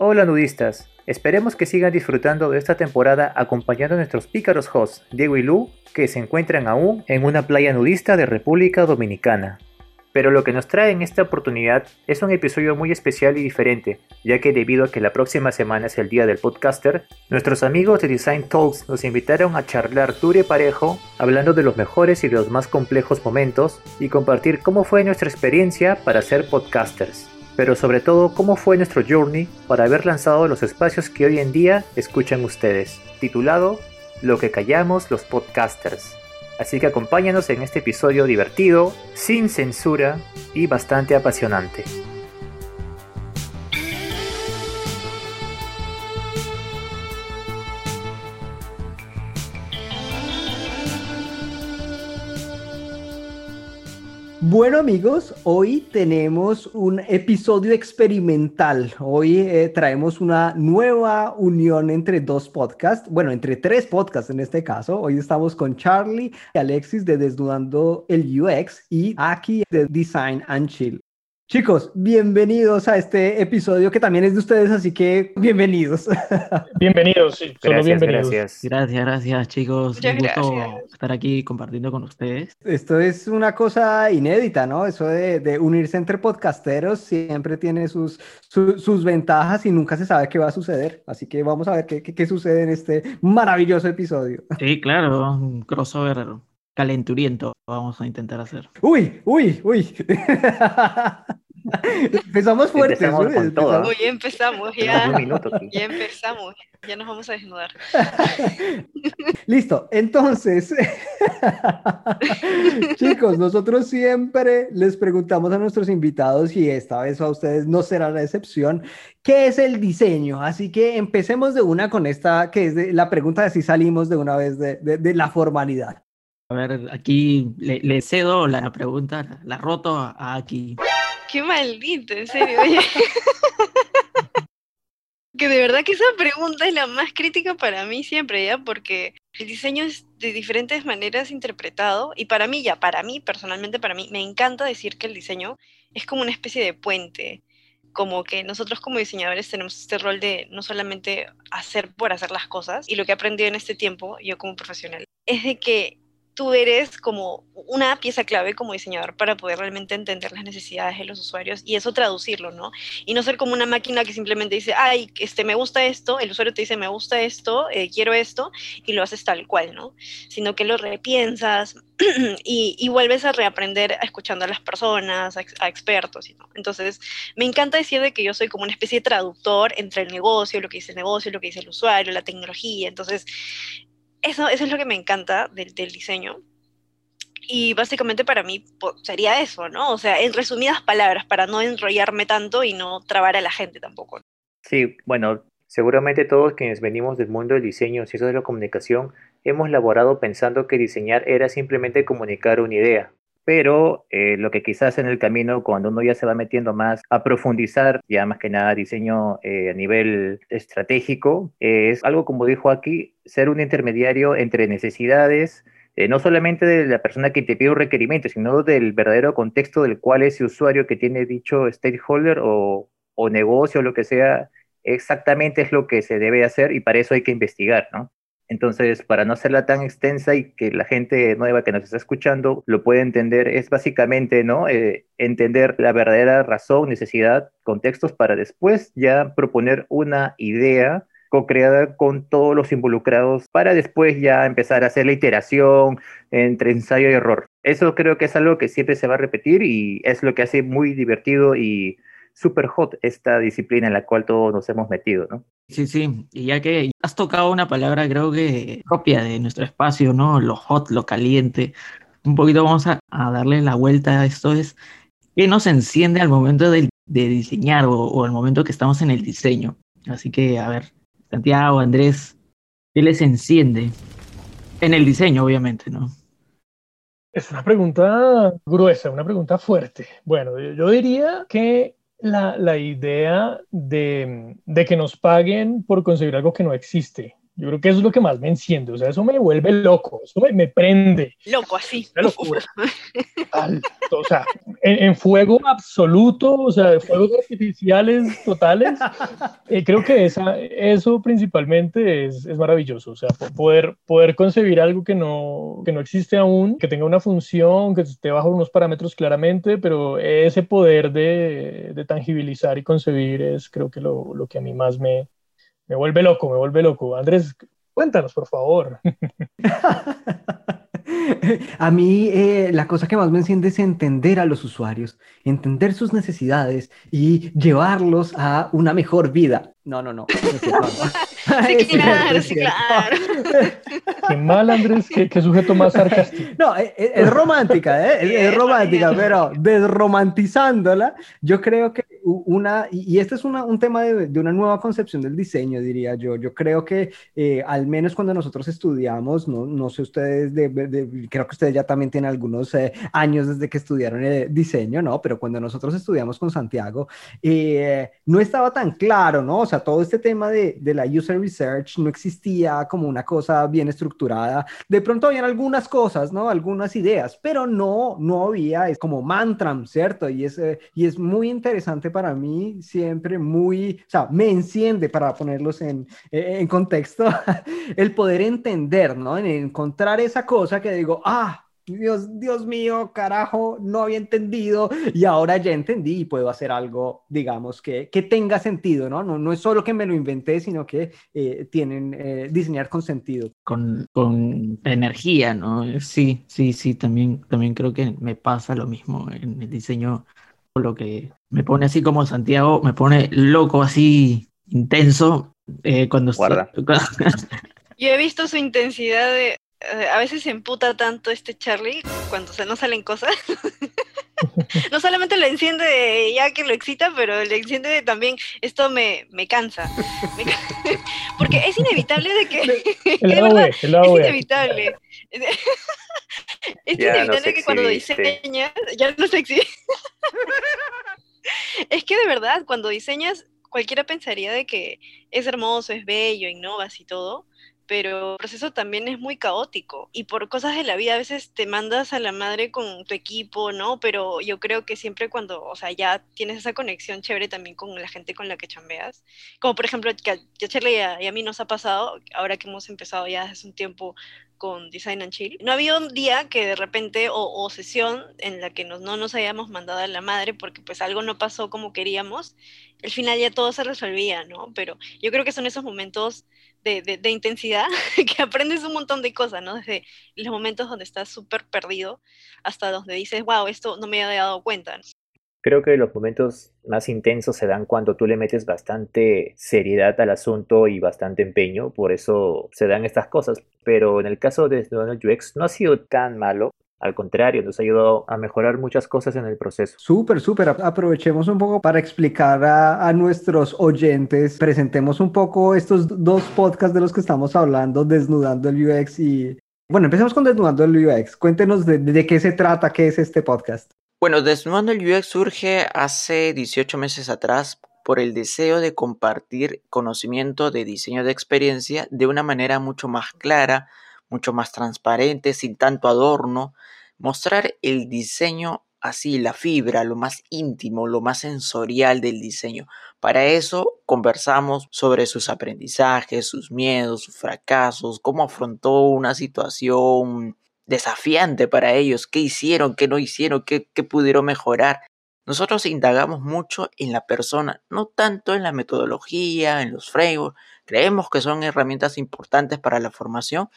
Hola nudistas, esperemos que sigan disfrutando de esta temporada acompañando a nuestros pícaros hosts Diego y Lu, que se encuentran aún en una playa nudista de República Dominicana. Pero lo que nos trae en esta oportunidad es un episodio muy especial y diferente, ya que debido a que la próxima semana es el día del podcaster, nuestros amigos de Design Talks nos invitaron a charlar duro y parejo, hablando de los mejores y los más complejos momentos y compartir cómo fue nuestra experiencia para ser podcasters pero sobre todo cómo fue nuestro journey para haber lanzado los espacios que hoy en día escuchan ustedes, titulado Lo que callamos los podcasters. Así que acompáñanos en este episodio divertido, sin censura y bastante apasionante. Bueno amigos, hoy tenemos un episodio experimental. Hoy eh, traemos una nueva unión entre dos podcasts, bueno, entre tres podcasts en este caso. Hoy estamos con Charlie y Alexis de Desnudando el UX y Aki de Design and Chill. Chicos, bienvenidos a este episodio que también es de ustedes, así que bienvenidos. Bienvenidos, sí, solo bienvenidos. Gracias. gracias, gracias, chicos. Un gusto estar aquí compartiendo con ustedes. Esto es una cosa inédita, ¿no? Eso de, unirse entre podcasteros siempre tiene sus, sus ventajas y nunca se sabe qué va a suceder. Así que vamos a ver qué, qué, qué sucede en este maravilloso episodio. Sí, claro, un crossover calenturiento vamos a intentar hacer. Uy, uy, uy. empezamos fuertes. Empezamos con todo. Uy, empezamos ya. ya empezamos. Ya nos vamos a desnudar. Listo. Entonces, chicos, nosotros siempre les preguntamos a nuestros invitados y esta vez a ustedes no será la excepción. ¿Qué es el diseño? Así que empecemos de una con esta, que es la pregunta de si salimos de una vez de, de la formalidad. A ver, aquí le, cedo la pregunta, la roto a aquí. Qué maldito, en serio. que de verdad que esa pregunta es la más crítica para mí siempre, ¿ya? Porque el diseño es de diferentes maneras interpretado y para mí, ya, para mí, personalmente para mí, me encanta decir que el diseño es como una especie de puente, como que nosotros como diseñadores tenemos este rol de no solamente hacer por hacer las cosas y lo que he aprendido en este tiempo, yo como profesional, es de que tú eres como una pieza clave como diseñador para poder realmente entender las necesidades de los usuarios y eso traducirlo, ¿no? Y no ser como una máquina que simplemente dice, ay, este, me gusta esto, el usuario te dice, me gusta esto, eh, quiero esto, y lo haces tal cual, ¿no? Sino que lo repiensas y, vuelves a reaprender escuchando a las personas, a, expertos, ¿no? Entonces, me encanta decir de que yo soy como una especie de traductor entre el negocio, lo que dice el negocio, lo que dice el usuario, la tecnología. Entonces, eso, eso es lo que me encanta del, del diseño. Y básicamente para mí sería eso, ¿no? O sea, en resumidas palabras, para no enrollarme tanto y no trabar a la gente tampoco. Sí, bueno, seguramente todos quienes venimos del mundo del diseño, eso es la comunicación, hemos laborado pensando que diseñar era simplemente comunicar una idea pero eh, lo que quizás en el camino, cuando uno ya se va metiendo más a profundizar, ya más que nada diseño eh, a nivel estratégico, es algo como dijo aquí, ser un intermediario entre necesidades, eh, no solamente de la persona que te pide un requerimiento, sino del verdadero contexto del cual ese usuario que tiene dicho stakeholder o, o negocio o lo que sea, exactamente es lo que se debe hacer y para eso hay que investigar, ¿no? Entonces, para no hacerla tan extensa y que la gente nueva que nos está escuchando lo pueda entender, es básicamente ¿no? Eh, entender la verdadera razón, necesidad, contextos para después ya proponer una idea co-creada con todos los involucrados para después ya empezar a hacer la iteración entre ensayo y error. Eso creo que es algo que siempre se va a repetir y es lo que hace muy divertido y super hot esta disciplina en la cual todos nos hemos metido, ¿no? Sí, sí, y ya que has tocado una palabra creo que propia de nuestro espacio, ¿no? Lo hot, lo caliente. Un poquito vamos a, darle la vuelta a esto, es qué nos enciende al momento de, diseñar o, o, al momento que estamos en el diseño. Así que, a ver, Santiago, Andrés, ¿qué les enciende? En el diseño, obviamente, ¿no? Es una pregunta gruesa, una pregunta fuerte. Bueno, yo diría que la, idea de, que nos paguen por conseguir algo que no existe. Yo creo que eso es lo que más me enciende, o sea, eso me vuelve loco, eso me, me prende. Loco, así. Una locura. Total, o sea, en, en fuego absoluto, o sea, fuegos artificiales totales. Eh, creo que esa, eso principalmente es, es maravilloso, o sea, po- poder, poder concebir algo que no, que no existe aún, que tenga una función, que esté bajo unos parámetros claramente, pero ese poder de, de tangibilizar y concebir es creo que lo, lo que a mí más me, me vuelve loco, me vuelve loco. Andrés, cuéntanos, por favor. A mí eh, la cosa que más me enciende es entender a los usuarios, entender sus necesidades y llevarlos a una mejor vida. No, no, no. Sí, claro, sí, claro. Qué mal, Andrés, qué, qué sujeto más sarcástico. No, es, es- es romántica, ¿eh? Es, es romántica, pero desromantizándola, yo creo que una, y, este es una- un tema de, de una nueva concepción del diseño, diría yo. Yo creo que eh, al menos cuando nosotros estudiamos, no, no sé ustedes, de, de- creo que ustedes ya también tienen algunos eh, años desde que estudiaron eh, diseño, ¿no? Pero cuando nosotros estudiamos con Santiago, eh, no estaba tan claro, ¿no? O sea, todo este tema de, la user research no existía como una cosa bien estructurada. De pronto habían algunas cosas, ¿no? Algunas ideas, pero no, no había, es como mantram, ¿cierto? Y es, eh, y es muy interesante para mí, siempre muy, o sea, me enciende para ponerlos en, eh, en contexto, el poder entender, ¿no? En encontrar esa cosa que digo, ah, Dios, Dios mío, carajo, no había entendido y ahora ya entendí y puedo hacer algo, digamos, que, que tenga sentido, ¿no? ¿no? No es solo que me lo inventé, sino que eh, tienen, eh, diseñar con sentido. con, con energía, ¿no? Sí, sí, sí, también, también creo que me pasa lo mismo en el diseño, lo que me pone así como Santiago, me pone loco, así intenso, eh, cuando estoy- Guarda. Yo he visto su intensidad de. eh, a veces se emputa tanto este Charlie cuando se no salen cosas. no solamente lo enciende de ya que lo excita, pero le enciende de también esto me, me cansa. Me ca- Porque es inevitable de que. El es verdad, inevitable. Es Ya que cuando exhibiste. diseñas, ya no se exhibe. es que de verdad, cuando diseñas, cualquiera pensaría de que es hermoso, es bello, innovas y todo, pero el proceso también es muy caótico y por cosas de la vida a veces te mandas a la madre con tu equipo, ¿no? Pero yo creo que siempre cuando, o sea, ya tienes esa conexión chévere también con la gente con la que chambeas, como por ejemplo que a, Shirley y a, y a mí nos ha pasado, ahora que hemos empezado ya hace un tiempo con Design and Chill. No había un día que de repente, o, sesión en la que no nos hayamos mandado a la madre porque pues algo no pasó como queríamos, al final ya todo se resolvía, ¿no? Pero yo creo que son esos momentos de, de, de intensidad que aprendes un montón de cosas, ¿no? Desde los momentos donde estás súper perdido hasta donde dices, wow, esto no me había dado cuenta. Creo que los momentos más intensos se dan cuando tú le metes bastante seriedad al asunto y bastante empeño, por eso se dan estas cosas. Pero en el caso de Donald UX no ha sido tan malo, al contrario, nos ha ayudado a mejorar muchas cosas en el proceso. Súper, súper. Ap- Aprovechemos un poco para explicar a, a nuestros oyentes, presentemos un poco estos dos podcasts de los que estamos hablando, Desnudando el UX y... Bueno, empecemos con Desnudando el UX. Cuéntenos de, de qué se trata, qué es este podcast. Bueno, Desnudando el UX surge hace 18 meses atrás por el deseo de compartir conocimiento de diseño de experiencia de una manera mucho más clara, mucho más transparente, sin tanto adorno, mostrar el diseño así, la fibra, lo más íntimo, lo más sensorial del diseño. Para eso conversamos sobre sus aprendizajes, sus miedos, sus fracasos, cómo afrontó una situación desafiante para ellos, qué hicieron, qué no hicieron, qué, qué pudieron mejorar. Nosotros indagamos mucho en la persona, no tanto en la metodología, en los frameworks. Creemos que son herramientas importantes para la formación,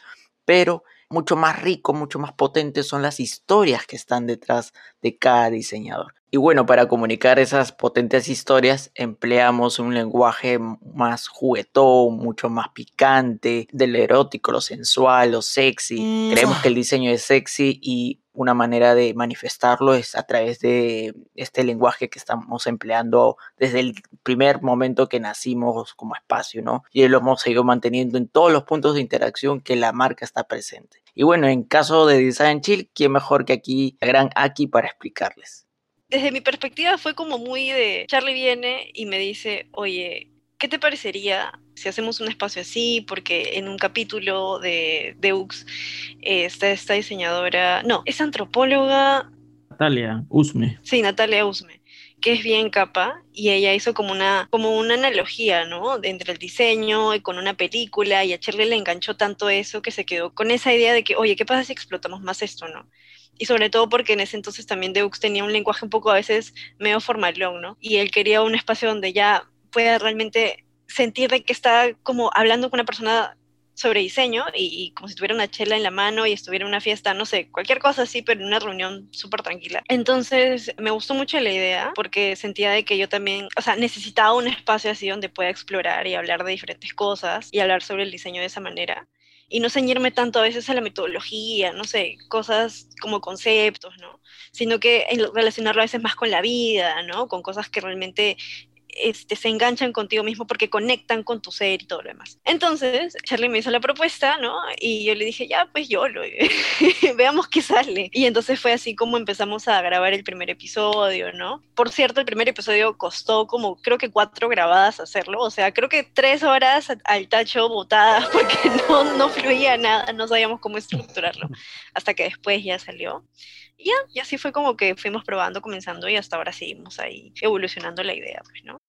pero mucho más rico, mucho más potente son las historias que están detrás de cada diseñador. Y bueno, para comunicar esas potentes historias empleamos un lenguaje más juguetón, mucho más picante, del erótico, lo sensual, lo sexy. Creemos que el diseño es sexy y una manera de manifestarlo es a través de este lenguaje que estamos empleando desde el primer momento que nacimos como espacio, ¿no? Y lo hemos seguido manteniendo en todos los puntos de interacción que la marca está presente. Y bueno, en caso de Design Chill, ¿quién mejor que aquí, la gran Aki, para explicarles? Desde mi perspectiva fue como muy de, Charlie viene y me dice, oye, ¿qué te parecería si hacemos un espacio así? Porque en un capítulo de Deux eh, está esta diseñadora, no, es antropóloga. Natalia Usme. Sí, Natalia Usme que es bien capa, y ella hizo como una, como una analogía, ¿no? Entre el diseño y con una película, y a Shirley le enganchó tanto eso que se quedó con esa idea de que, oye, ¿qué pasa si explotamos más esto, no? Y sobre todo porque en ese entonces también Deux tenía un lenguaje un poco a veces medio formalón, ¿no? Y él quería un espacio donde ya pueda realmente sentir de que está como hablando con una persona sobre diseño y, como si tuviera una chela en la mano y estuviera en una fiesta, no sé, cualquier cosa así, pero en una reunión súper tranquila. Entonces me gustó mucho la idea porque sentía de que yo también, o sea, necesitaba un espacio así donde pueda explorar y hablar de diferentes cosas y hablar sobre el diseño de esa manera. Y no ceñirme tanto a veces a la metodología, no sé, cosas como conceptos, ¿no? Sino que relacionarlo a veces más con la vida, ¿no? Con cosas que realmente este, se enganchan contigo mismo porque conectan con tu ser y todo lo demás. Entonces, Charlie me hizo la propuesta, ¿no? Y yo le dije, ya, pues yo lo, veamos qué sale. Y entonces fue así como empezamos a grabar el primer episodio, ¿no? Por cierto, el primer episodio costó como, creo que cuatro grabadas hacerlo, o sea, creo que tres horas al tacho botadas porque no, no fluía nada, no sabíamos cómo estructurarlo, hasta que después ya salió. Y y así fue como que fuimos probando, comenzando y hasta ahora seguimos ahí evolucionando la idea, pues, ¿no?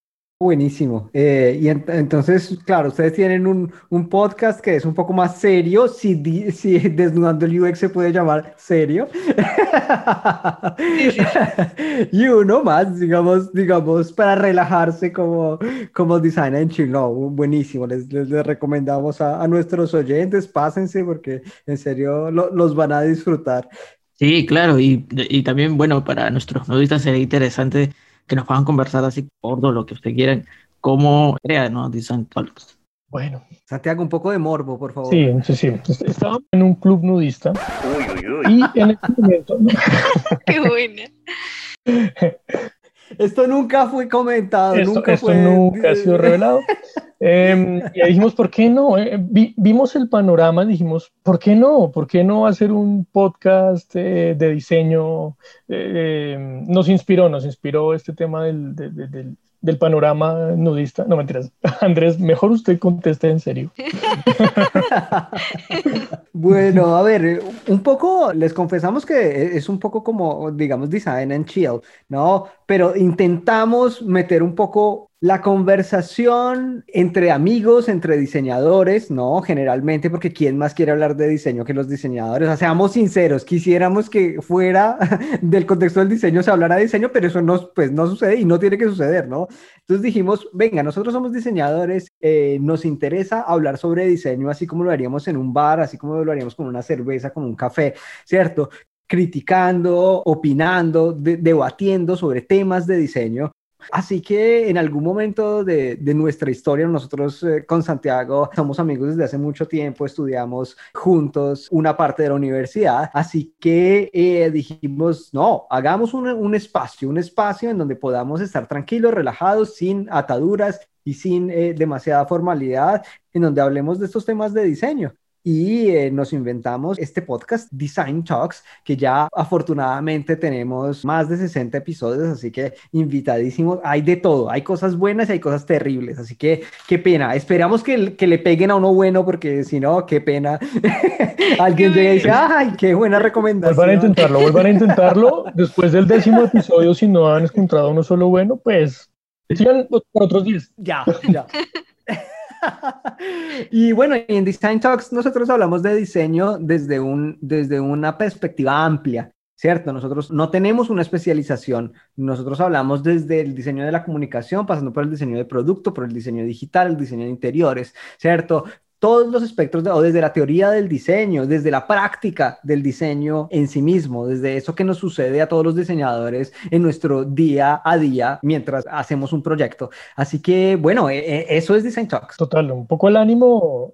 Buenísimo. Eh, y entonces, claro, ustedes tienen un, un, podcast que es un poco más serio, si, si desnudando el UX se puede llamar serio. y uno más, digamos, digamos, para relajarse como, como designer en Chile. No, buenísimo. Les, les, recomendamos a, a, nuestros oyentes, pásense porque en serio lo, los van a disfrutar. Sí, claro, y, y también, bueno, para nuestros nudistas sería interesante que nos puedan conversar así por todo lo que ustedes quieran, cómo crea, ¿no? Design Talks. Bueno. Santiago, un poco de morbo, por favor. Sí, sí, sí. Estaba en un club nudista. Uy, uy, uy. Y en este momento... Qué buena. Esto nunca fue comentado, esto, nunca esto nunca ha sido revelado. Eh, y dijimos, ¿por qué no? Eh, vi, vimos el panorama, dijimos, ¿por qué no? ¿Por qué no hacer un podcast eh, de diseño? Eh, nos inspiró, nos inspiró este tema del, del, del panorama nudista. No mentiras. Andrés, mejor usted conteste en serio. bueno, a ver, un poco, les confesamos que es un poco como, digamos, design and chill, ¿no? Pero intentamos meter un poco la conversación entre amigos, entre diseñadores, ¿no? Generalmente, porque ¿quién más quiere hablar de diseño que los diseñadores? O sea, seamos sinceros, quisiéramos que fuera del contexto del diseño se hablara de diseño, pero eso no, pues, no sucede y no tiene que suceder, ¿no? Entonces dijimos, venga, nosotros somos diseñadores, eh, nos interesa hablar sobre diseño así como lo haríamos en un bar, así como lo haríamos con una cerveza, con un café, ¿cierto? Criticando, opinando, debatiendo sobre temas de diseño, Así que en algún momento de, nuestra historia, nosotros eh, con Santiago somos amigos desde hace mucho tiempo, estudiamos juntos una parte de la universidad, así que eh, dijimos, no, hagamos un, espacio, un espacio en donde podamos estar tranquilos, relajados, sin ataduras y sin eh, demasiada formalidad, en donde hablemos de estos temas de diseño y eh, nos inventamos este podcast Design Talks, que ya afortunadamente tenemos más de 60 episodios, así que invitadísimos. Hay de todo, hay cosas buenas y hay cosas terribles, así que qué pena. Esperamos que, que le peguen a uno bueno, porque si no, qué pena. Alguien llega y dice, ay, qué buena recomendación. Vuelvan a intentarlo, vuelvan a intentarlo. Después del décimo episodio, si no han encontrado uno solo bueno, pues sigan otros 10. Ya, ya. y bueno, en Design Talks nosotros hablamos de diseño desde, un, desde una perspectiva amplia. ¿cierto? Nosotros no tenemos una especialización, nosotros hablamos desde el diseño de la comunicación, pasando por el diseño de producto, por el diseño digital, el diseño de interiores, ¿cierto? Todos los espectros, de, o desde la teoría del diseño, desde la práctica del diseño en sí mismo, desde eso que nos sucede a todos los diseñadores en nuestro día a día mientras hacemos un proyecto. Así que, bueno, e, e, eso es Design Talks. Total, un poco el ánimo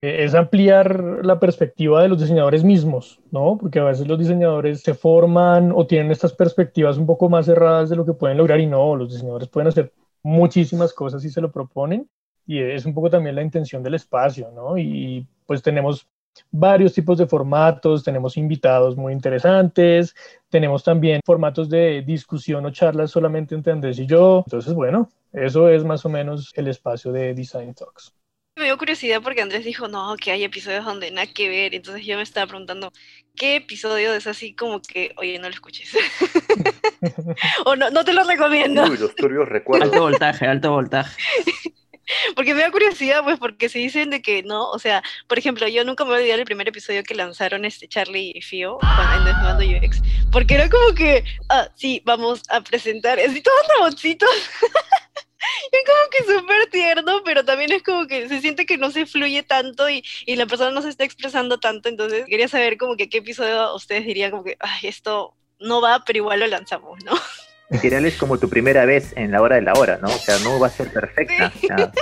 eh, es ampliar la perspectiva de los diseñadores mismos, ¿no? Porque a veces los diseñadores se forman o tienen estas perspectivas un poco más cerradas de lo que pueden lograr y no, los diseñadores pueden hacer muchísimas cosas si se lo proponen y es un poco también la intención del espacio, ¿no? Y pues tenemos varios tipos de formatos, tenemos invitados muy interesantes, tenemos también formatos de discusión o charlas solamente entre Andrés y yo. Entonces, bueno, eso es más o menos el espacio de Design Talks. Me dio curiosidad porque Andrés dijo, no, que hay episodios donde nada que ver. Entonces yo me estaba preguntando, ¿qué episodio es así como que, oye, no lo escuches? o no, no te lo recomiendo. Uy, los turbios recuerdos. Alto voltaje, alto voltaje. Porque me da curiosidad, pues, porque se dicen de que no, o sea, por ejemplo, yo nunca me voy a olvidar el primer episodio que lanzaron este Charlie y Fio cuando Desnudando UX, porque era como que, ah, sí, vamos a presentar, así todos robotitos. es como que súper tierno, pero también es como que se siente que no se fluye tanto y, y, la persona no se está expresando tanto, entonces quería saber como que qué episodio ustedes dirían como que, ay, esto no va, pero igual lo lanzamos, ¿no? Literal es como tu primera vez en la hora de la hora, ¿no? O sea, no va a ser perfecta. Sí. o sea, va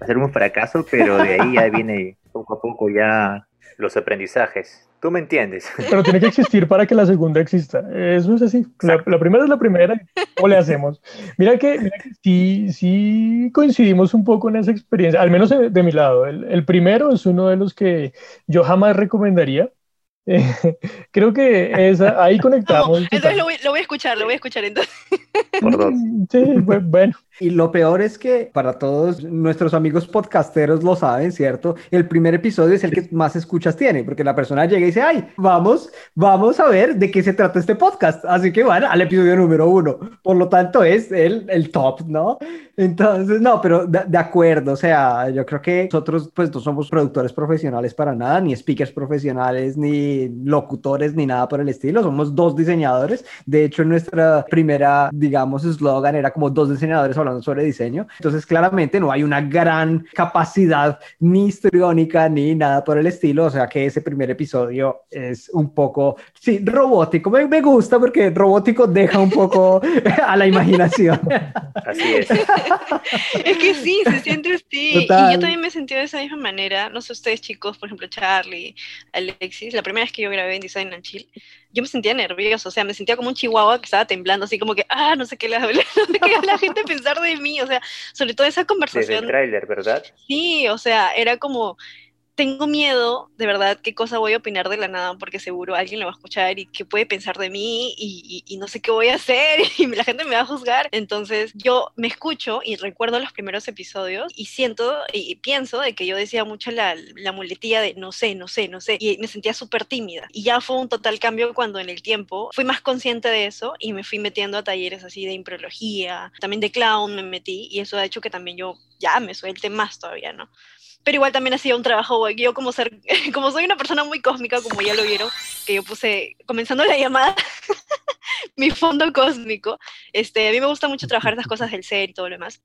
a ser un fracaso, pero de ahí ya viene poco a poco ya los aprendizajes. Tú me entiendes. Pero tiene que existir para que la segunda exista. Eso es así. La, la primera es la primera. ¿Cómo le hacemos? Mira que, mira que sí, sí coincidimos un poco en esa experiencia, al menos de, de mi lado. El, el, primero es uno de los que yo jamás recomendaría. Eh, creo que esa, ahí conectamos. No, entonces lo voy, lo voy, a escuchar, lo voy a escuchar entonces. Sí, bueno. Y lo peor es que para todos nuestros amigos podcasteros lo saben, ¿cierto? El primer episodio es el que más escuchas tiene, porque la persona llega y dice, ay, vamos, vamos a ver de qué se trata este podcast. Así que van al episodio número uno. Por lo tanto, es el, el top, ¿no? Entonces, no, pero de, de, acuerdo, o sea, yo creo que nosotros pues no somos productores profesionales para nada, ni speakers profesionales, ni locutores, ni nada por el estilo. Somos dos diseñadores. De hecho, nuestra primera, digamos, eslogan era como dos diseñadores hablando sobre diseño. Entonces, claramente no hay una gran capacidad ni histriónica ni nada por el estilo. O sea que ese primer episodio es un poco, sí, robótico. Me, me gusta porque robótico deja un poco a la imaginación. Así es. es que sí, se siente así. Total. Y yo también me sentí de esa misma manera. No sé ustedes, chicos, por ejemplo, Charlie, Alexis, la primera vez que yo grabé en Design and Chill, yo me sentía nervioso, o sea, me sentía como un chihuahua que estaba temblando, así como que, ah, no sé qué la, no sé qué la gente pensar de mí, o sea, sobre todo esa conversación. Desde el tráiler, ¿verdad? Sí, o sea, era como, tengo miedo, de verdad, qué cosa voy a opinar de la nada, porque seguro alguien lo va a escuchar y qué puede pensar de mí y, y, y, no sé qué voy a hacer y la gente me va a juzgar. Entonces yo me escucho y recuerdo los primeros episodios y siento y pienso de que yo decía mucho la, la muletilla de no sé, no sé, no sé y me sentía súper tímida. Y ya fue un total cambio cuando en el tiempo fui más consciente de eso y me fui metiendo a talleres así de imprología, también de clown me metí y eso ha hecho que también yo ya me suelte más todavía, ¿no? Pero igual también hacía un trabajo, yo como ser, como soy una persona muy cósmica, como ya lo vieron, que yo puse, comenzando la llamada, mi fondo cósmico, este, a mí me gusta mucho trabajar esas cosas del ser y todo lo demás.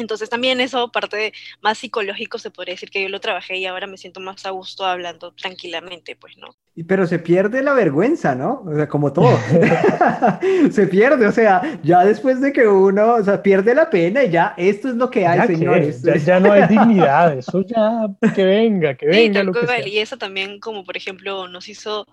Entonces también eso, parte de más psicológico, se podría decir que yo lo trabajé y ahora me siento más a gusto hablando tranquilamente, pues, ¿no? Pero se pierde la vergüenza, ¿no? O sea, como todo. se pierde, o sea, ya después de que uno, o sea, pierde la pena y ya esto es lo que hay, ya señores. Ya, ya, no hay dignidad, eso ya, que venga, que venga. Sí, lo que sea. y eso también, como por ejemplo, nos hizo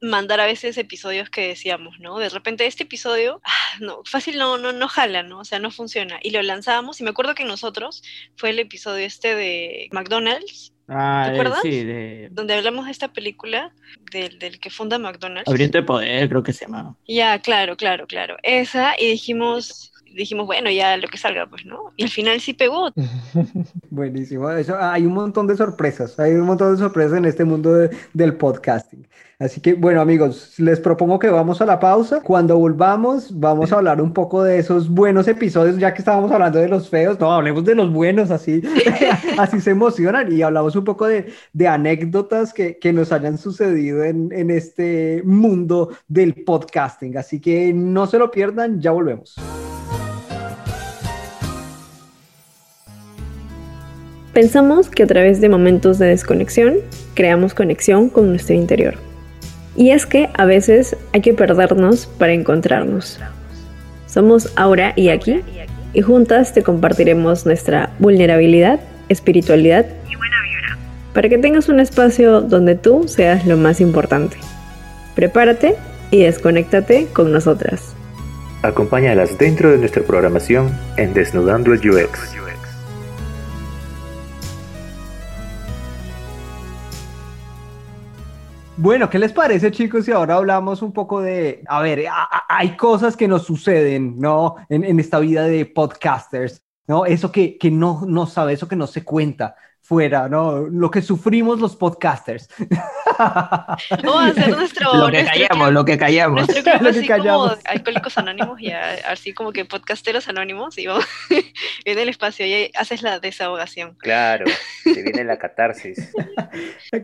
mandar a veces episodios que decíamos, ¿no? De repente este episodio, ah, no, fácil no, no, no jala, ¿no? O sea, no funciona. Y lo lanzábamos y me acuerdo que nosotros fue el episodio este de McDonald's. Ah, ¿Te acuerdas? Sí, de... Donde hablamos de esta película del, del que funda McDonald's. Abriente de Poder, creo que se llama. Ya, claro, claro, claro. Esa, y dijimos, dijimos, bueno, ya lo que salga, pues, ¿no? Y al final sí pegó. Buenísimo. Eso, hay un montón de sorpresas, hay un montón de sorpresas en este mundo de, del podcasting. Así que, bueno, amigos, les propongo que vamos a la pausa. Cuando volvamos, vamos a hablar un poco de esos buenos episodios, ya que estábamos hablando de los feos. No, hablemos de los buenos, así, así se emocionan y hablamos un poco de, de anécdotas que, que, nos hayan sucedido en, en este mundo del podcasting. Así que no se lo pierdan, ya volvemos. Pensamos que a través de momentos de desconexión creamos conexión con nuestro interior. Y es que a veces hay que perdernos para encontrarnos. Somos Aura y Aquí y juntas te compartiremos nuestra vulnerabilidad, espiritualidad y buena vibra para que tengas un espacio donde tú seas lo más importante. Prepárate y desconéctate con nosotras. Acompáñalas dentro de nuestra programación en Desnudando el UX. Bueno, ¿qué les parece, chicos? Si ahora hablamos un poco de, a ver, hay cosas que nos suceden, ¿no? En, en esta vida de podcasters, ¿no? Eso que, que no, no sabe, eso que no se cuenta fuera, ¿no? Lo que sufrimos los podcasters. Vamos a hacer nuestro, Lo que nuestro callamos, club- lo que callamos. nuestro club Lo que así callamos. como alcohólicos anónimos y a- así como que podcasteros anónimos y vamos en el espacio y ahí haces la desahogación. Claro, se viene la catarsis.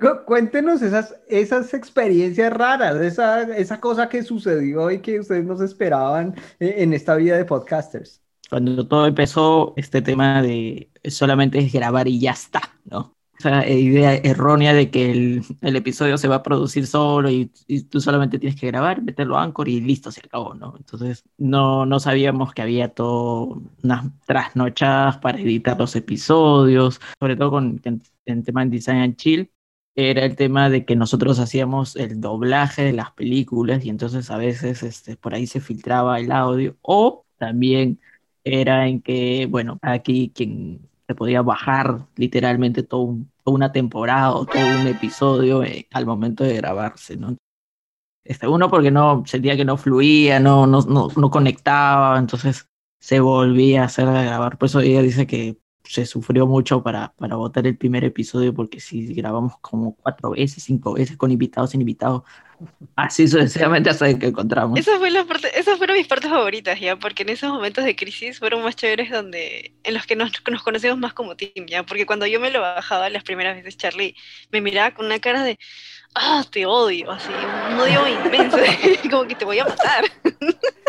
Cu- Cuéntenos esas, esas experiencias raras, esa, esa cosa que sucedió y que ustedes no se esperaban eh, en esta vida de podcasters. Cuando todo empezó, este tema de solamente es grabar y ya está, ¿no? Esa idea errónea de que el, el episodio se va a producir solo y, y tú solamente tienes que grabar, meterlo a Anchor y listo, se acabó, ¿no? Entonces no, no sabíamos que había todo unas trasnochadas para editar los episodios, sobre todo con en, en tema de Design and Chill, era el tema de que nosotros hacíamos el doblaje de las películas y entonces a veces este, por ahí se filtraba el audio o también era en que, bueno, aquí quien se podía bajar literalmente todo toda una temporada o todo un episodio eh, al momento de grabarse, ¿no? Este, uno porque no sentía que no fluía, no, no, no, no conectaba, entonces se volvía a hacer a grabar. Por eso ella dice que se sufrió mucho para, para votar el primer episodio, porque si grabamos como cuatro veces, cinco veces, con invitados, sin invitados, así sucesivamente hasta que encontramos. Esa fue la parte, esas fueron mis partes favoritas, ya, porque en esos momentos de crisis fueron más chéveres donde, en los que nos, nos conocemos más como team, ya, porque cuando yo me lo bajaba las primeras veces, Charlie me miraba con una cara de, ah, te odio, así, un odio inmenso, como que te voy a matar.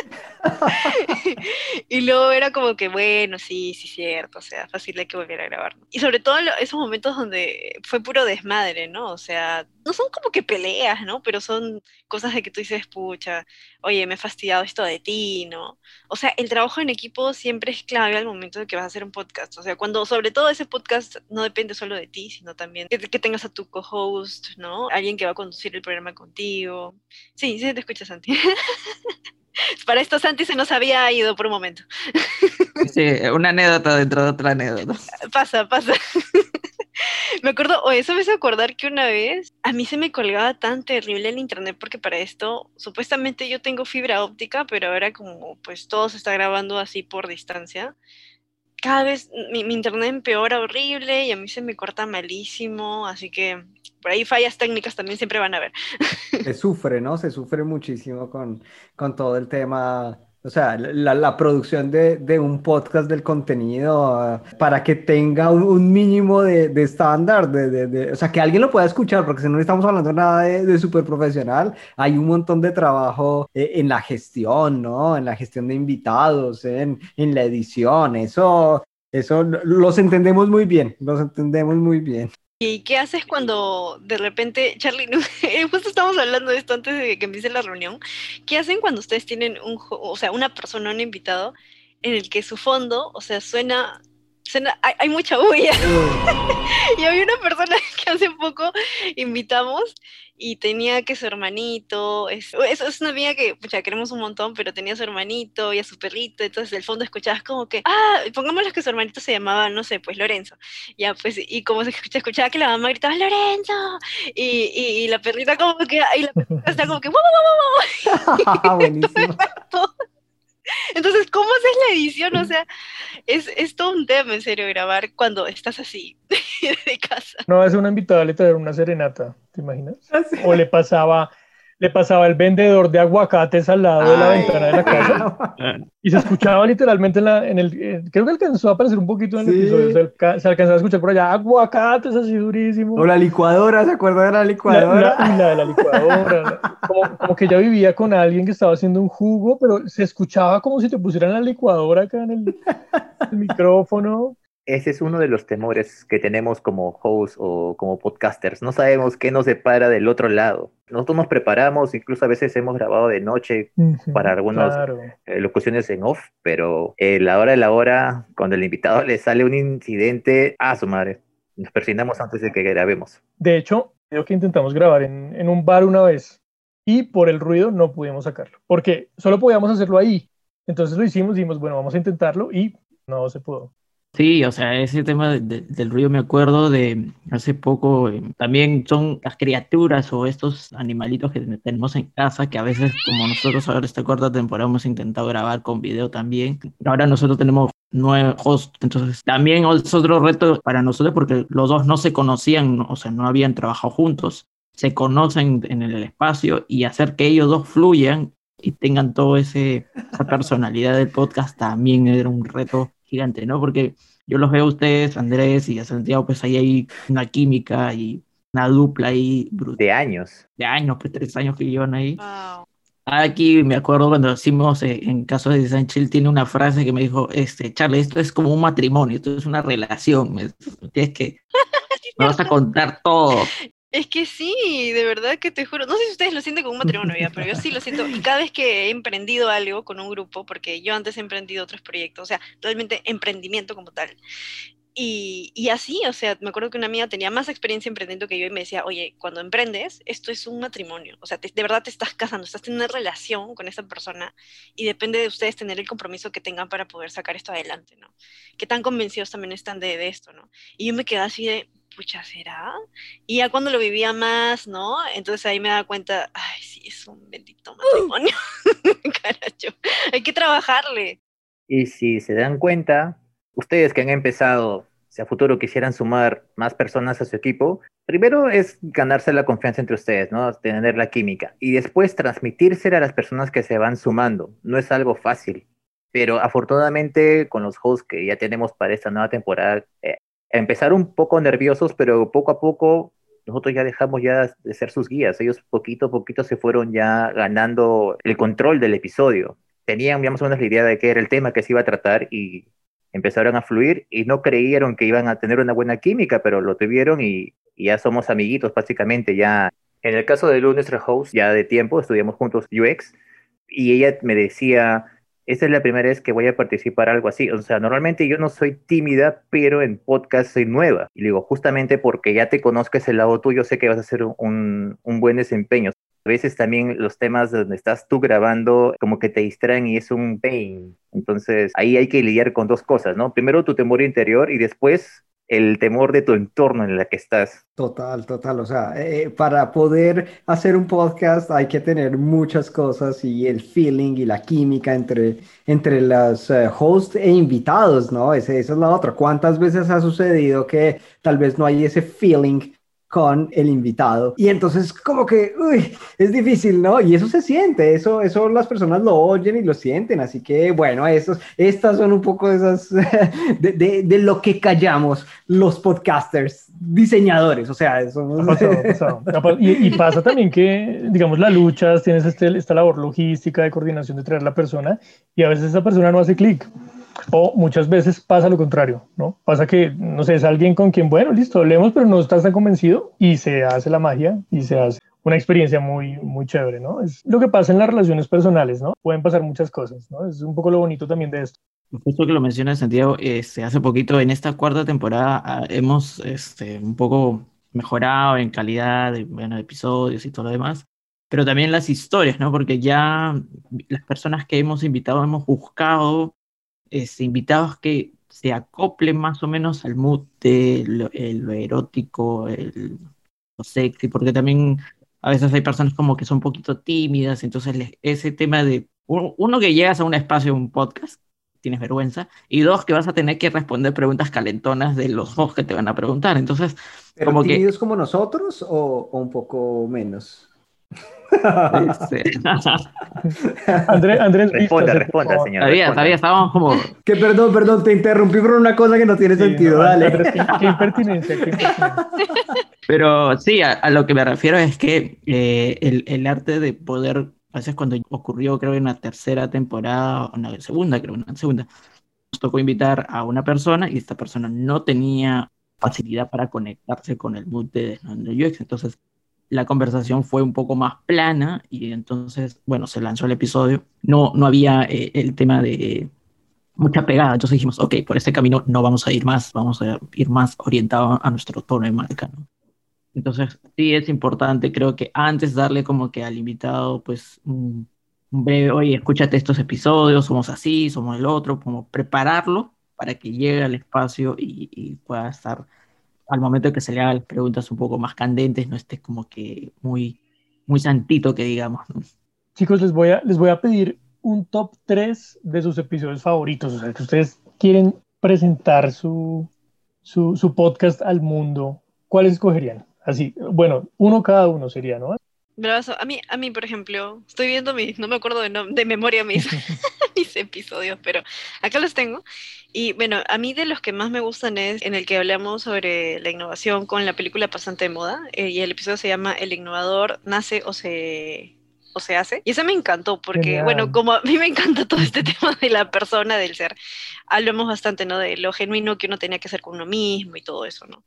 y luego era como que, bueno, sí, sí, cierto, o sea, fácil hay que volver a grabar. Y sobre todo esos momentos donde fue puro desmadre, ¿no? O sea, no son como que peleas, ¿no? Pero son cosas de que tú dices, pucha, oye, me he fastidiado esto de ti, ¿no? O sea, el trabajo en equipo siempre es clave al momento de que vas a hacer un podcast. O sea, cuando sobre todo ese podcast no depende solo de ti, sino también que, que tengas a tu co-host, ¿no? Alguien que va a conducir el programa contigo. Sí, sí, te escuchas, Santi. Para esto Santi se nos había ido por un momento. Sí, una anécdota dentro de otra anécdota. Pasa, pasa. me acuerdo, o eso me hizo acordar que una vez a mí se me colgaba tan terrible el internet porque para esto supuestamente yo tengo fibra óptica, pero ahora como pues todo se está grabando así por distancia, cada vez mi, internet empeora horrible y a mí se me corta malísimo, así que por ahí fallas técnicas también siempre van a haber. Se sufre, ¿no? Se sufre muchísimo con, con todo el tema, o sea, la, la producción de, de un podcast del contenido ah, para que tenga un, un mínimo de, estándar, de, de- de- o sea, que alguien lo pueda escuchar, porque si no estamos hablando nada de súper profesional, hay un montón de trabajo eh, en la gestión, ¿no? En la gestión de invitados, en, en la edición, eso, eso los entendemos muy bien, los entendemos muy bien. ¿Y qué haces cuando de repente, Charlie, no, justo estamos hablando de esto antes de que empiece la reunión, ¿qué hacen cuando ustedes tienen un, o sea, una persona, un invitado, en el que su fondo, o sea, suena, suena, hay, hay mucha bulla? Y había una persona que hace poco invitamos y tenía que su hermanito, es, eso es una amiga que, pucha, queremos un montón, pero tenía a su hermanito y a su perrito, entonces del fondo escuchabas como que, ah, pongámosle que su hermanito se llamaba, no sé, pues Lorenzo. Ya, pues, y como se escucha- escuchaba que la mamá gritaba, ¡Lorenzo! Y, y, y la perrita como que, y la perrita está como que, ¡wow, wow, wow, wow! Buenísimo. Entonces, ¿cómo haces la edición? O sea, es, es todo un tema, en serio, grabar cuando estás así, de casa. Vez a una invitada le trajeron una serenata, ¿te imaginas? Así. O le pasaba, le pasaba el vendedor de aguacates al lado de la ventana de la casa y se escuchaba literalmente en, la, en el, eh, creo que alcanzó a aparecer un poquito en el Sí. episodio, se, alca- se alcanzaba a escuchar por allá aguacates así durísimo. O la licuadora, ¿se acuerdan de la licuadora? la- de la licuadora, como, como que ella vivía con alguien que estaba haciendo un jugo, pero se escuchaba como si te pusieran la licuadora acá en el, el micrófono. Ese es uno de los temores que tenemos como hosts o como podcasters. No sabemos qué nos separa del otro lado. Nosotros nos preparamos, incluso a veces hemos grabado de noche Para algunos- Claro. eh, locuciones en off, pero eh, la hora de la hora, cuando el invitado le sale un incidente, a su madre, nos persignamos antes de que grabemos. De hecho, creo que intentamos grabar en, en un bar una vez y por el ruido no pudimos sacarlo, porque solo podíamos hacerlo ahí. Entonces lo hicimos, dijimos, bueno, vamos a intentarlo y no se pudo. Sí, o sea, ese tema de- de- del ruido me acuerdo de hace poco, eh, también son las criaturas o estos animalitos que ten- tenemos en casa, que a veces como nosotros ahora esta cuarta temporada hemos intentado grabar con video también, ahora nosotros tenemos nueve hosts, entonces también es otro reto para nosotros porque los dos no se conocían, no- o sea, no habían trabajado juntos, se conocen en el espacio y hacer que ellos dos fluyan y tengan ese esa personalidad del podcast también era un reto gigante, ¿no? Porque yo los veo a ustedes, Andrés y a Santiago, pues ahí hay una química y una dupla ahí brutal De años. de años, pues tres años que llevan ahí. Wow. Aquí me acuerdo cuando decimos eh, en caso de Sanchil tiene una frase que me dijo, este, Charlie, esto es como un matrimonio, esto es una relación, me, tienes que, me vas a contar todo. Es que sí, de verdad que te juro. No sé si ustedes lo sienten como un matrimonio ya, pero yo sí lo siento. Y cada vez que he emprendido algo con un grupo, porque yo antes he emprendido otros proyectos, o sea, realmente emprendimiento como tal. Y, y así, o sea, me acuerdo que una amiga tenía más experiencia emprendiendo que yo y me decía, oye, cuando emprendes, esto es un matrimonio. O sea, de verdad te estás casando, estás teniendo una relación con esa persona y depende de ustedes tener el compromiso que tengan para poder sacar esto adelante, ¿no? Qué tan convencidos también están de, de esto, ¿no? Y yo me quedé así de, pucha, ¿será? Y ya cuando lo vivía más, ¿no? Entonces ahí me daba cuenta, ay, sí, es un bendito matrimonio. Caracho, hay que trabajarle. Y si se dan cuenta, ustedes que han empezado, si a futuro quisieran sumar más personas a su equipo, primero es ganarse la confianza entre ustedes, ¿no? Tener la química. Y después transmitírsela a las personas que se van sumando. No es algo fácil. Pero afortunadamente con los hosts que ya tenemos para esta nueva temporada, eh, empezaron un poco nerviosos, pero poco a poco nosotros ya dejamos ya de ser sus guías. Ellos poquito a poquito se fueron ya ganando el control del episodio tenían menos la idea de qué era el tema que se iba a tratar y empezaron a fluir y no creyeron que iban a tener una buena química, pero lo tuvieron y, y ya somos amiguitos básicamente ya. En el caso de Lu, nuestra host, ya de tiempo, estudiamos juntos UX y ella me decía, esta es la primera vez que voy a participar algo así. O sea, normalmente yo no soy tímida, pero en podcast soy nueva. Y digo, justamente porque ya te conozco ese lado tuyo, sé que vas a hacer un, un buen desempeño. A veces también los temas donde estás tú grabando como que te distraen y es un pain. Entonces ahí hay que lidiar con dos cosas, ¿no? Primero tu temor interior y después el temor de tu entorno en el que estás. Total, total. O sea, eh, para poder hacer un podcast hay que tener muchas cosas y el feeling y la química entre, entre los eh, hosts e invitados, ¿no? Ese, esa es la otra. ¿Cuántas veces ha sucedido que tal vez no hay ese feeling con el invitado? Y entonces como que, uy, es difícil, ¿no? Y eso se siente, eso, eso las personas lo oyen y lo sienten. Así que, bueno, esos, estas son un poco esas de, de, de lo que callamos los podcasters, diseñadores, o sea, somos... Pasado, pasado. Y, y pasa también que, digamos, la lucha, tienes este, esta labor logística de coordinación de traer la persona y a veces esa persona no hace clic. O muchas veces pasa lo contrario, ¿no? Pasa que, no sé, es alguien con quien, bueno, listo, hablemos, pero no estás tan convencido y se hace la magia y se hace una experiencia muy, muy chévere, ¿no? Es lo que pasa en las relaciones personales, ¿no? Pueden pasar muchas cosas, ¿no? Es un poco lo bonito también de esto. Justo que lo menciona Santiago, este, hace poquito en esta cuarta temporada ah, hemos este, un poco mejorado en calidad de, bueno, episodios y todo lo demás, pero también las historias, ¿no? Porque ya las personas que hemos invitado hemos buscado este, invitados que se acoplen más o menos al mood de lo, el- lo erótico, el- lo sexy, porque también a veces hay personas como que son un poquito tímidas, entonces les- ese tema de uno, que llegas a un espacio, un podcast, tienes vergüenza, y dos, que vas a tener que responder preguntas calentonas de los dos que te van a preguntar. Entonces, ¿Pero como que... tímidos como nosotros o, o un poco menos? Este, André, Andrés, Responda, vístase, por responda, favor. señor. todavía, responda. todavía estábamos como... Que perdón, perdón, te interrumpí por una cosa que no tiene Sí, sentido, no, dale. Andrés, qué, qué impertinencia, qué impertinencia. Pero sí, a, a lo que me refiero es que eh, el, el arte de poder, a veces cuando ocurrió, creo en la tercera temporada, o en la segunda, creo, en la segunda, nos tocó invitar a una persona y esta persona no tenía facilidad para conectarse con el mood de, de UX, entonces la conversación fue un poco más plana y entonces, bueno, se lanzó el episodio, no, no había eh, el tema de mucha pegada, entonces dijimos, ok, por este camino no vamos a ir más, vamos a ir más orientado a nuestro tono de marca, ¿no? Entonces, sí es importante, creo que antes darle como que al invitado, pues, un, breve, oye, escúchate estos episodios, somos así, somos el otro, como prepararlo para que llegue al espacio y pueda estar al momento de que se le hagan preguntas un poco más candentes, no esté como que muy, muy santito que digamos. Chicos, les voy, a, les voy a pedir un top 3 de sus episodios favoritos. O sea, que ustedes quieren presentar su, su, su podcast al mundo. ¿Cuáles escogerían? Así, bueno, uno cada uno sería, ¿no? Bravazo. A mí, a mí, por ejemplo, estoy viendo mis, no me acuerdo de, de memoria mis, mis episodios, pero acá los tengo. Y bueno, a mí de los que más me gustan es en el que hablamos sobre la innovación con la película Pasante de Moda. eh, y el episodio se llama El innovador nace o se, o se hace. Y ese me encantó porque, Genial. bueno, como a mí me encanta todo este tema de la persona, del ser, hablamos bastante, ¿no? De lo genuino que uno tenía que ser con uno mismo y todo eso, ¿no?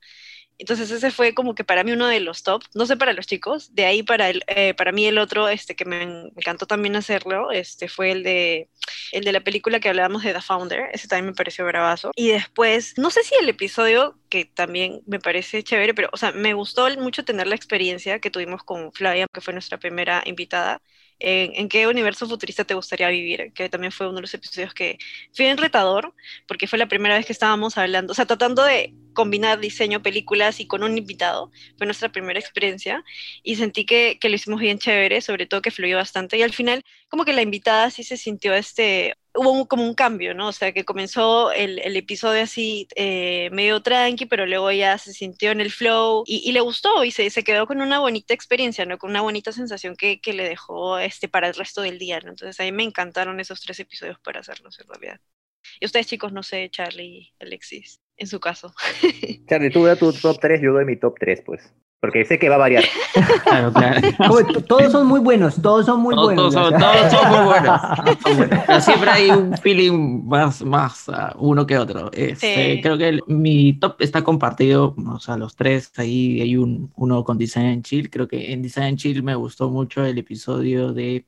Entonces ese fue como que para mí uno de los top, no sé para los chicos, de ahí para, el, eh, para mí el otro este, que me en- me encantó también hacerlo este, fue el de, el de la película que hablábamos de The Founder, ese también me pareció bravazo. Y después, no sé si el episodio, que también me parece chévere, pero o sea, me gustó mucho tener la experiencia que tuvimos con Flavia, que fue nuestra primera invitada. En, en qué universo futurista te gustaría vivir, que también fue uno de los episodios que fue bien retador, porque fue la primera vez que estábamos hablando, o sea, tratando de combinar diseño, películas y con un invitado. Fue nuestra primera experiencia y sentí que, que lo hicimos bien chévere, sobre todo que fluyó bastante. Y al final, como que la invitada sí se sintió este. Hubo un- como un cambio, ¿no? O sea, que comenzó el, el episodio así eh, medio tranqui, pero luego ya se sintió en el flow y, le gustó y se, se quedó con una bonita experiencia, ¿no? Con una bonita sensación que, que le dejó este, para el resto del día, ¿no? Entonces a mí me encantaron esos tres episodios para hacerlos en realidad. Y ustedes, chicos, no sé, Charlie, Alexis, en su caso. Charlie, tú da tu top 3, yo doy mi top 3, pues. Porque sé que va a variar. Claro, claro. Todos son muy buenos, todos son muy Todos, buenos. todos son, todos son muy buenos. todos son buenos. Pero siempre hay un feeling más, más ah, uno que otro. Este, Sí. Creo que el- mi top está compartido, o sea, los tres. Ahí hay un, uno con Design and Chill. Creo que en Design and Chill me gustó mucho el episodio de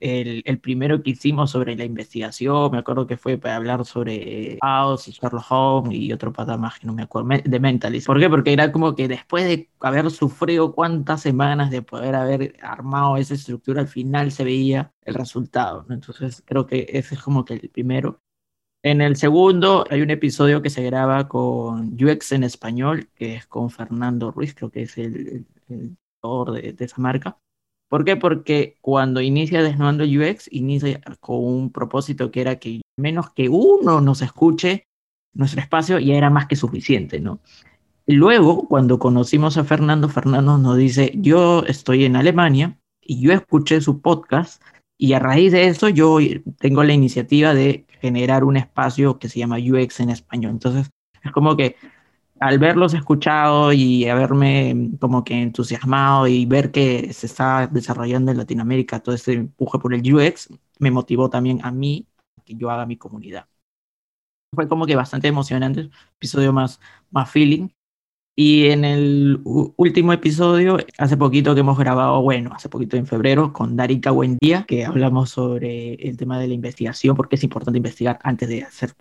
el, primero que hicimos sobre la investigación. Me acuerdo que fue para hablar sobre House y Sherlock Holmes y otro pata más que no me acuerdo, de Mentalist. ¿Por qué? Porque era como que después de haber sufrido cuántas semanas de poder haber armado esa estructura, al final se veía el resultado. Entonces creo que ese es como que el primero. En el segundo hay un episodio que se graba con UX en español, que es con Fernando Ruiz, creo que es el, el, el de, de esa marca. ¿Por qué? Porque cuando inicia Desnudando UX, inicia con un propósito que era que menos que uno nos escuche nuestro espacio ya era más que suficiente, ¿no? Luego, cuando conocimos a Fernando, Fernando nos dice, yo estoy en Alemania y yo escuché su podcast y a raíz de eso yo tengo la iniciativa de generar un espacio que se llama UX en español. Entonces, es como que al verlos escuchado y haberme como que entusiasmado y ver que se está desarrollando en Latinoamérica todo este empuje por el UX, me motivó también a mí que yo haga mi comunidad. Fue como que bastante emocionante, episodio más, más feeling. Y en el último episodio, hace poquito que hemos grabado, bueno, hace poquito en febrero, con Darika Buendía, que hablamos sobre el tema de la investigación, porque es importante investigar antes de hacer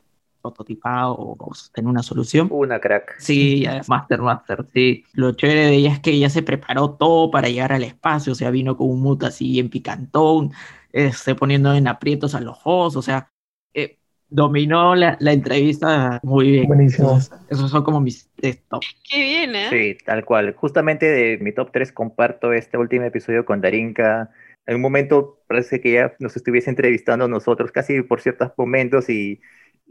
prototipado o, tener una solución. Una crack. Sí, ya es Master Master, sí. Lo chévere de ella es que ella se preparó todo para llegar al espacio, o sea, vino con un mood así bien picantón, este, poniendo en aprietos a los hosts, o sea, eh, dominó la, la entrevista muy bien. Buenísimo. Esos son como mis tres top. Qué bien, ¿eh? Sí, tal cual. Justamente de mi top 3 comparto este último episodio con Darinka. En un momento parece que ya nos estuviese entrevistando a nosotros, casi por ciertos momentos, y,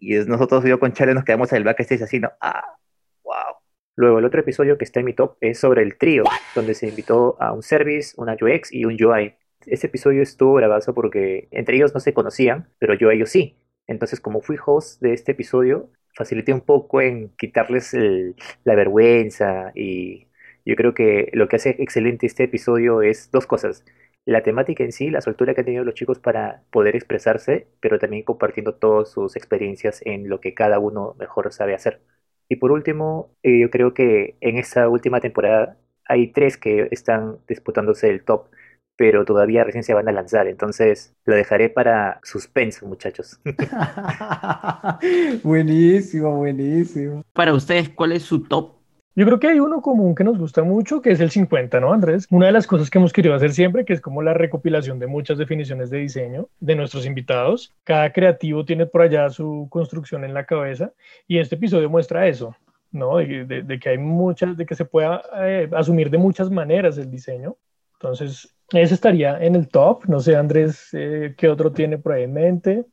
y nosotros, yo con Chale, nos quedamos en el backstage así, ¿no? ¡Ah! ¡Wow! Luego, el otro episodio que está en mi top es sobre el trío, donde se invitó a un service, una UX y un UI. Ese episodio estuvo grabado porque entre ellos no se conocían, pero yo a ellos sí. Entonces, como fui host de este episodio, facilité un poco en quitarles el- la vergüenza y yo creo que lo que hace excelente este episodio es dos cosas. La temática en sí, la soltura que han tenido los chicos para poder expresarse, pero también compartiendo todas sus experiencias en lo que cada uno mejor sabe hacer. Y por último, eh, yo creo que en esta última temporada hay tres que están disputándose el top, pero todavía recién se van a lanzar, entonces lo dejaré para suspenso, muchachos. buenísimo, buenísimo. Para ustedes, ¿cuál es su top Yo creo que hay uno común que nos gusta mucho, que es el 50, ¿no, Andrés? Una de las cosas que hemos querido hacer siempre, que es como la recopilación de muchas definiciones de diseño de nuestros invitados. Cada creativo tiene por allá su construcción en la cabeza y este episodio muestra eso, ¿no? De, que hay muchas, de que se pueda eh, asumir de muchas maneras el diseño. Entonces, ese estaría en el top. No sé, Andrés, eh, ¿qué otro tiene por ahí en mente?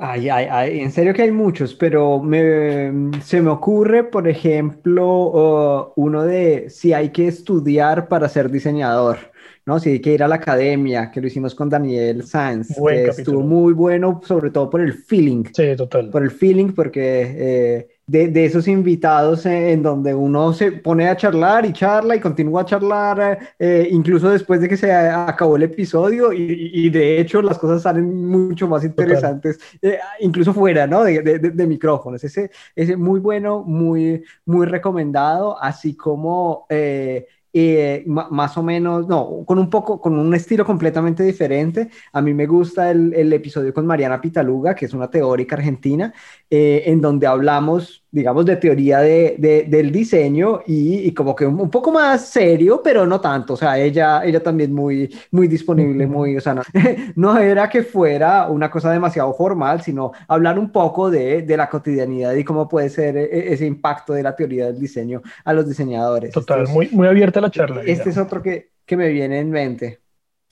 Ay, ay, ay, en serio que hay muchos, pero me, se me ocurre, por ejemplo, uh, uno de si hay que estudiar para ser diseñador, ¿no? Si hay que ir a la academia, que lo hicimos con Daniel Sanz, que estuvo muy bueno, sobre todo por el feeling. Sí, total. Por el feeling, porque eh, de, de, esos invitados en, donde uno se pone a charlar y charla y continúa a charlar, eh, incluso después de que se acabó el episodio y, y, de hecho las cosas salen mucho más interesantes, eh, incluso fuera, ¿no? De, de, de, micrófonos. Ese, ese muy bueno, muy, muy recomendado, así como... Eh, eh, más o menos, no, con un poco, con un estilo completamente diferente. A mí me gusta el, episodio con Mariana Pitaluga, que es una teórica argentina, eh, en donde hablamos, digamos, de teoría de, del diseño y, como que un, poco más serio, pero no tanto. O sea, ella, ella también muy, muy disponible, muy, o sea, no, no era que fuera una cosa demasiado formal, sino hablar un poco de, de, la cotidianidad y cómo puede ser e, e, ese impacto de la teoría del diseño a los diseñadores. Total, muy, muy abierta la charla. Este es otro que, que me viene en mente.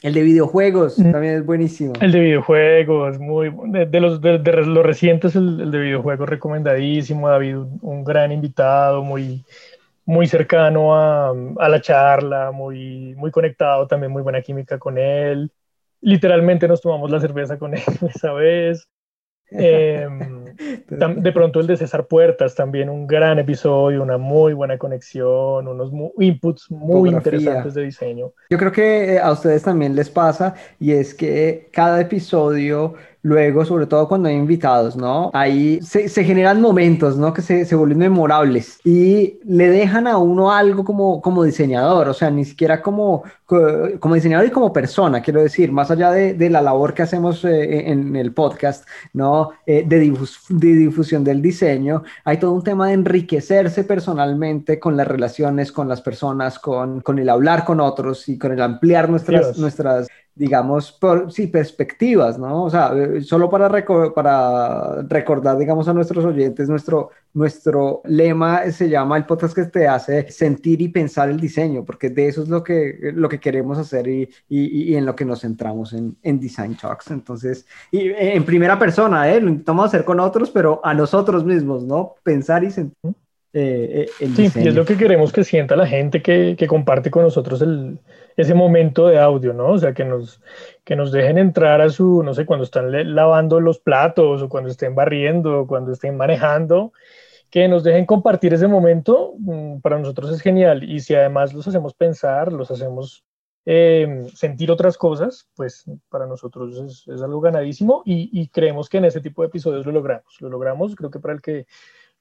El de videojuegos mm. también es buenísimo. El de videojuegos, muy de, los de, los recientes, el, de videojuegos recomendadísimo. David, un gran invitado, muy, muy cercano a, a, la charla, muy, muy conectado, también muy buena química con él. Literalmente nos tomamos la cerveza con él esa vez. Em, de pronto el de César Puertas, también un gran episodio, una muy buena conexión, unos inputs muy interesantes de diseño. Yo creo que eh, a ustedes también les pasa y es que cada episodio Luego, sobre todo cuando hay invitados, ¿no? Ahí se, se generan momentos, ¿no? Que se, se, vuelven memorables y le dejan a uno algo como, como diseñador, o sea, ni siquiera como, como diseñador y como persona, quiero decir, más allá de, de la labor que hacemos eh, en el podcast, ¿no? Eh, de, de, difusión del diseño, hay todo un tema de enriquecerse personalmente con las relaciones, con las personas, con, con el hablar con otros y con el ampliar nuestras, nuestras digamos, por, sí, perspectivas, ¿no? O sea, eh, solo para, para recordar, digamos, a nuestros oyentes, nuestro, nuestro lema se llama el podcast que te hace sentir y pensar el diseño, porque de eso es lo que, lo que queremos hacer y, y, y en lo que nos centramos en, en, Design Talks. Entonces, y en primera persona, ¿eh? Lo intentamos hacer con otros, pero a nosotros mismos, ¿no? Pensar y sentir. Eh, eh, sí, y es lo que queremos que sienta la gente que, que comparte con nosotros el, ese momento de audio, ¿no? O sea, que nos, que nos dejen entrar a su, no sé, cuando están lavando los platos o cuando estén barriendo o cuando estén manejando, que nos dejen compartir ese momento, mm, para nosotros es genial. Y si además los hacemos pensar, los hacemos em, sentir otras cosas, pues para nosotros es, es algo ganadísimo y, y, creemos que en ese tipo de episodios lo logramos. Lo logramos, creo que para el que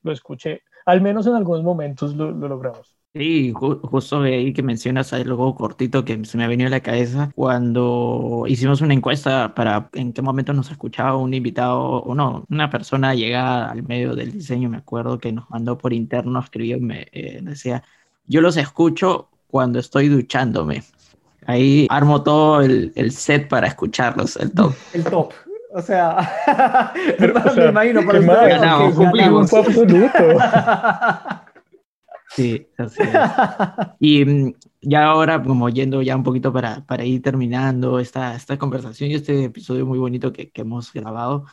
lo escuche, al menos en algunos momentos lo, lo logramos. Sí, justo ahí que mencionas algo cortito que se me ha venido a la cabeza cuando hicimos una encuesta para en qué momento nos escuchaba un invitado o no, una persona llegada al medio del diseño, me acuerdo que nos mandó por interno, escribió y me eh, decía, yo los escucho cuando estoy duchándome. Ahí armo todo el, el set para escucharlos, el top. El top. O sea, me imagino para ustedes. Ganamos, cumplimos. Sí, así es. Y mm, ya ahora, como yendo ya un poquito para, para ir terminando esta, esta conversación y este episodio muy bonito que, que hemos grabado,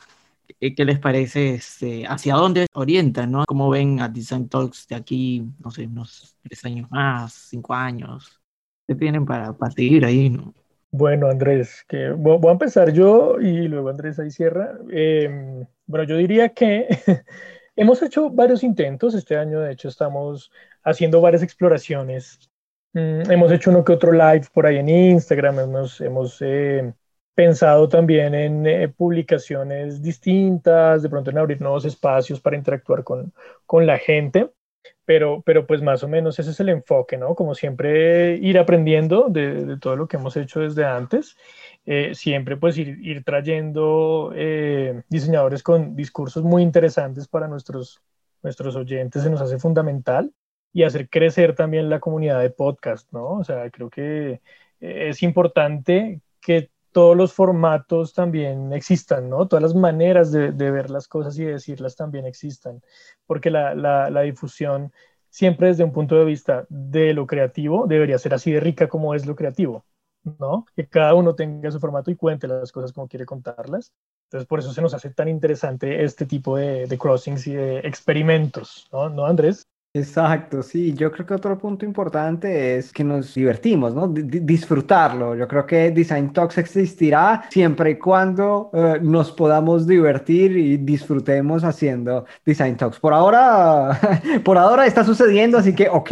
¿qué les parece? Este, ¿Hacia dónde orientan? ¿no? ¿Cómo ven a Design Talks de aquí, no sé, unos tres años más, cinco años? ¿Qué tienen para, para seguir ahí? ¿no? Bueno, Andrés, que voy a empezar yo y luego Andrés ahí cierra. Eh, bueno, yo diría que hemos hecho varios intentos. Este año, de hecho, estamos haciendo varias exploraciones. Mm, hemos hecho uno que otro live por ahí en Instagram, hemos, hemos eh, pensado también en eh, publicaciones distintas, de pronto en abrir nuevos espacios para interactuar con, con la gente, pero, pero pues más o menos ese es el enfoque, ¿no? Como siempre ir aprendiendo de, todo lo que hemos hecho desde antes, eh, siempre pues ir, trayendo diseñadores con discursos muy interesantes para nuestros, nuestros oyentes, se nos hace fundamental. y hacer crecer también la comunidad de podcast, ¿no? O sea, creo que eh, es importante que todos los formatos también existan, ¿no? Todas las maneras de, ver las cosas y decirlas también existan, porque la, la, difusión siempre desde un punto de vista de lo creativo debería ser así de rica como es lo creativo, ¿no? Que cada uno tenga su formato y cuente las cosas como quiere contarlas. Entonces, por eso se nos hace tan interesante este tipo de, de crossings y de experimentos, ¿no? ¿No, Andrés? Exacto, sí, yo creo que otro punto importante es que nos divertimos, ¿no? disfrutarlo. Yo creo que Design Talks existirá siempre y cuando eh, nos podamos divertir y disfrutemos haciendo Design Talks. Por ahora, por ahora está sucediendo, así que ok.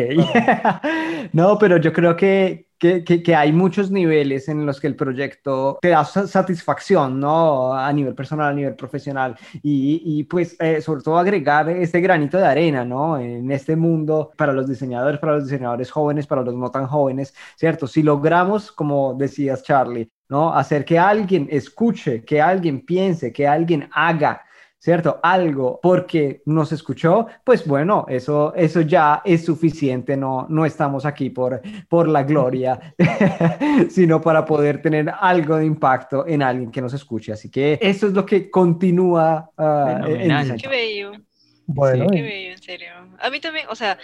no, pero yo creo que, que, hay muchos niveles en los que el proyecto te da satisfacción, ¿no? A nivel personal, a nivel profesional. Y, y pues, eh, sobre todo, agregar este granito de arena, ¿no? En este mundo para los diseñadores, para los diseñadores jóvenes, para los no tan jóvenes, ¿cierto? Si logramos, como decías, Charlie, ¿no? Hacer que alguien escuche, que alguien piense, que alguien haga ¿cierto? Algo porque nos escuchó, pues bueno, eso, eso ya es suficiente, no, no estamos aquí por, por la gloria, sino para poder tener algo de impacto en alguien que nos escuche. Así que eso es lo que continúa. Uh, Qué bello. Bueno, qué bello, en serio. A mí también, o sea,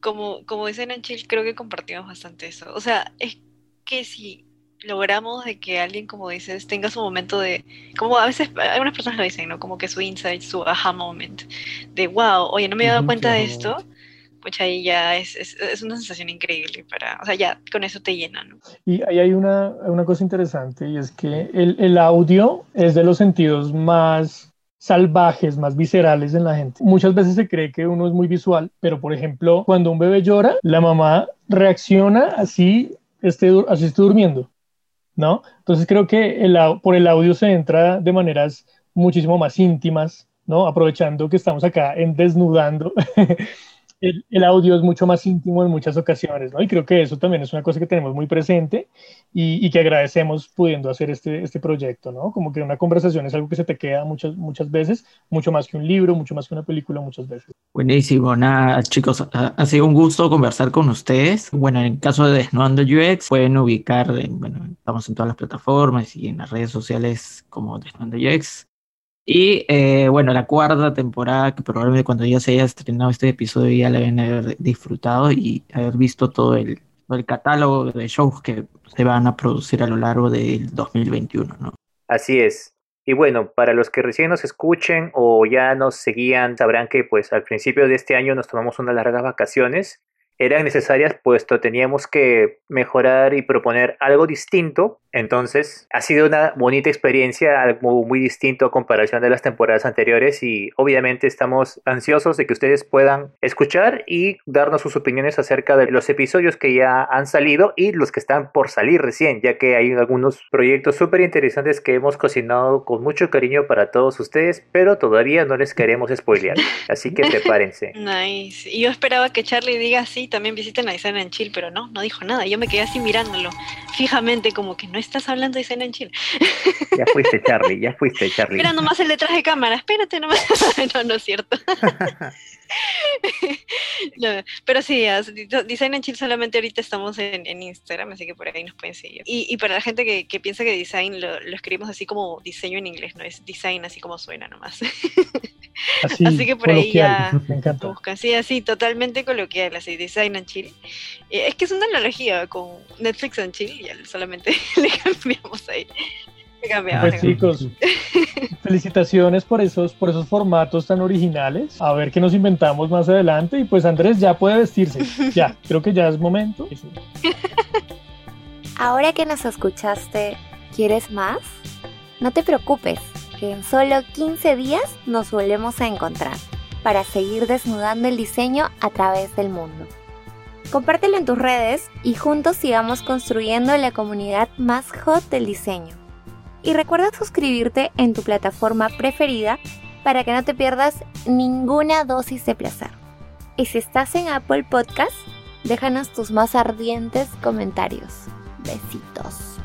como, como dicen en Chile, creo que compartimos bastante eso. O sea, es que si logramos de que alguien, como dices, tenga su momento de, como a veces algunas personas lo dicen, ¿no? Como que su insight, su aha moment, de wow, oye, no me he dado cuenta de esto, pues ahí ya es, es, es, una sensación increíble para, o sea, ya con eso te llena, ¿no? Y ahí hay una, una cosa interesante y es que el, el audio es de los sentidos más salvajes, más viscerales en la gente. Muchas veces se cree que uno es muy visual, pero por ejemplo, cuando un bebé llora, la mamá reacciona así esté, así esté durmiendo. ¿No? Entonces creo que el, por el audio se entra de maneras muchísimo más íntimas, ¿no? Aprovechando que estamos acá en desnudando, el, audio es mucho más íntimo en muchas ocasiones, ¿no? Y creo que eso también es una cosa que tenemos muy presente y, que agradecemos pudiendo hacer este, este proyecto, ¿no? Como que una conversación es algo que se te queda muchas, muchas veces, mucho más que un libro, mucho más que una película, muchas veces. Buenísimo, nada, chicos, ha, sido un gusto conversar con ustedes. Bueno, en caso de Desnudando UX, pueden ubicar, bueno, estamos en todas las plataformas y en las redes sociales como Desnudando UX. Y eh, bueno, la cuarta temporada, que probablemente cuando ya se haya estrenado este episodio ya la deben haber disfrutado y haber visto todo el, el catálogo de shows que se van a producir a lo largo del 2021, ¿no? Así es. Y bueno, para los que recién nos escuchen o ya nos seguían, sabrán que pues al principio de este año nos tomamos unas largas vacaciones eran necesarias puesto teníamos que mejorar y proponer algo distinto. Entonces ha sido una bonita experiencia, algo muy distinto a comparación de las temporadas anteriores y obviamente estamos ansiosos de que ustedes puedan escuchar y darnos sus opiniones acerca de los episodios que ya han salido y los que están por salir recién, ya que hay algunos proyectos súper interesantes que hemos cocinado con mucho cariño para todos ustedes, pero todavía no les queremos spoilear. Así que prepárense. Nice. Y yo esperaba que Charlie diga así también visiten a Design en Chill, pero no, no dijo nada. Yo me quedé así mirándolo fijamente, como que no estás hablando de Design en Chill. Ya fuiste, Charlie, ya fuiste, Charlie. Espera nomás el detrás de cámara, espérate nomás. no, no es cierto. pero sí, Design en Chill solamente ahorita estamos en, Instagram, así que por ahí nos pueden seguir. Y, para la gente que, piensa que design lo, escribimos así como diseño en inglés, no es design así como suena nomás. Así, que por ahí ya buscan, sí, así, totalmente coloquial, así, Design and Chill. Eh, es que es una analogía con Netflix and Chill, ya solamente le cambiamos ahí. Pues chicos, felicitaciones por esos, por esos formatos tan originales. A ver qué nos inventamos más adelante. Y pues Andrés ya puede vestirse. Ya, creo que ya es momento. Ahora que nos escuchaste, ¿quieres más? No te preocupes, en solo 15 días nos volvemos a encontrar para seguir desnudando el diseño a través del mundo. Compártelo en tus redes y juntos sigamos construyendo la comunidad más hot del diseño. Y recuerda suscribirte en tu plataforma preferida para que no te pierdas ninguna dosis de placer. Y si estás en Apple Podcast, déjanos tus más ardientes comentarios. Besitos.